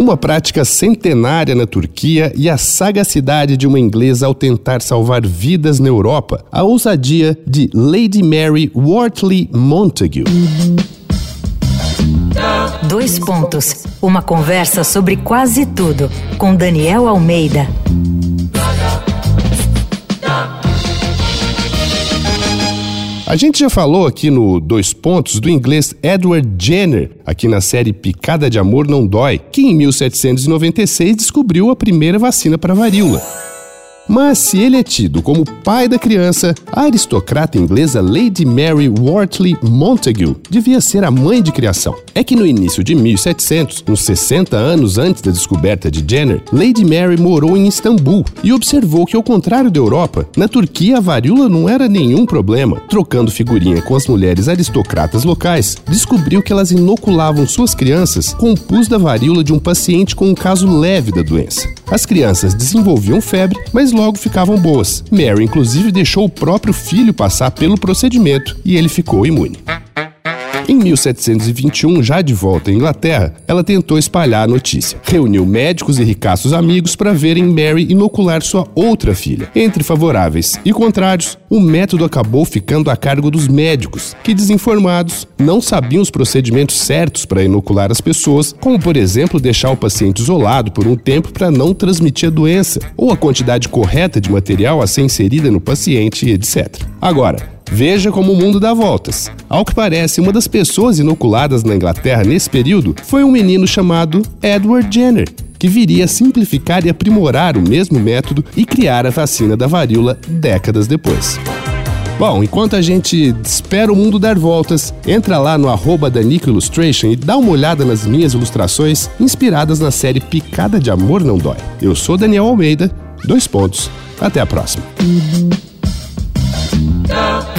Uma prática centenária na Turquia e a sagacidade de uma inglesa ao tentar salvar vidas na Europa. A ousadia de Lady Mary Wortley Montagu. Dois pontos. Uma conversa sobre quase tudo com Daniel Almeida. A gente já falou aqui no Dois Pontos do inglês Edward Jenner, aqui na série Picada de Amor Não Dói, que em 1796 descobriu a primeira vacina para varíola. Mas se ele é tido como pai da criança, a aristocrata inglesa Lady Mary Wortley Montagu devia ser a mãe de criação. É que no início de 1700, uns 60 anos antes da descoberta de Jenner, Lady Mary morou em Istambul e observou que, ao contrário da Europa, na Turquia a varíola não era nenhum problema. Trocando figurinha com as mulheres aristocratas locais, descobriu que elas inoculavam suas crianças com o pus da varíola de um paciente com um caso leve da doença. As crianças desenvolviam febre, mas logo ficavam boas. Mary, inclusive, deixou o próprio filho passar pelo procedimento e ele ficou imune. Em 1721, já de volta à Inglaterra, ela tentou espalhar a notícia. Reuniu médicos e ricaços amigos para verem Mary inocular sua outra filha. Entre favoráveis e contrários, o método acabou ficando a cargo dos médicos, que desinformados não sabiam os procedimentos certos para inocular as pessoas, como por exemplo deixar o paciente isolado por um tempo para não transmitir a doença, ou a quantidade correta de material a ser inserida no paciente, etc. Agora, Veja como o mundo dá voltas. Ao que parece, uma das pessoas inoculadas na Inglaterra nesse período foi um menino chamado Edward Jenner, que viria a simplificar e aprimorar o mesmo método e criar a vacina da varíola décadas depois. Bom, enquanto a gente espera o mundo dar voltas, entra lá no arroba da Illustration e dá uma olhada nas minhas ilustrações inspiradas na série Picada de Amor Não Dói. Eu sou Daniel Almeida, dois pontos, até a próxima.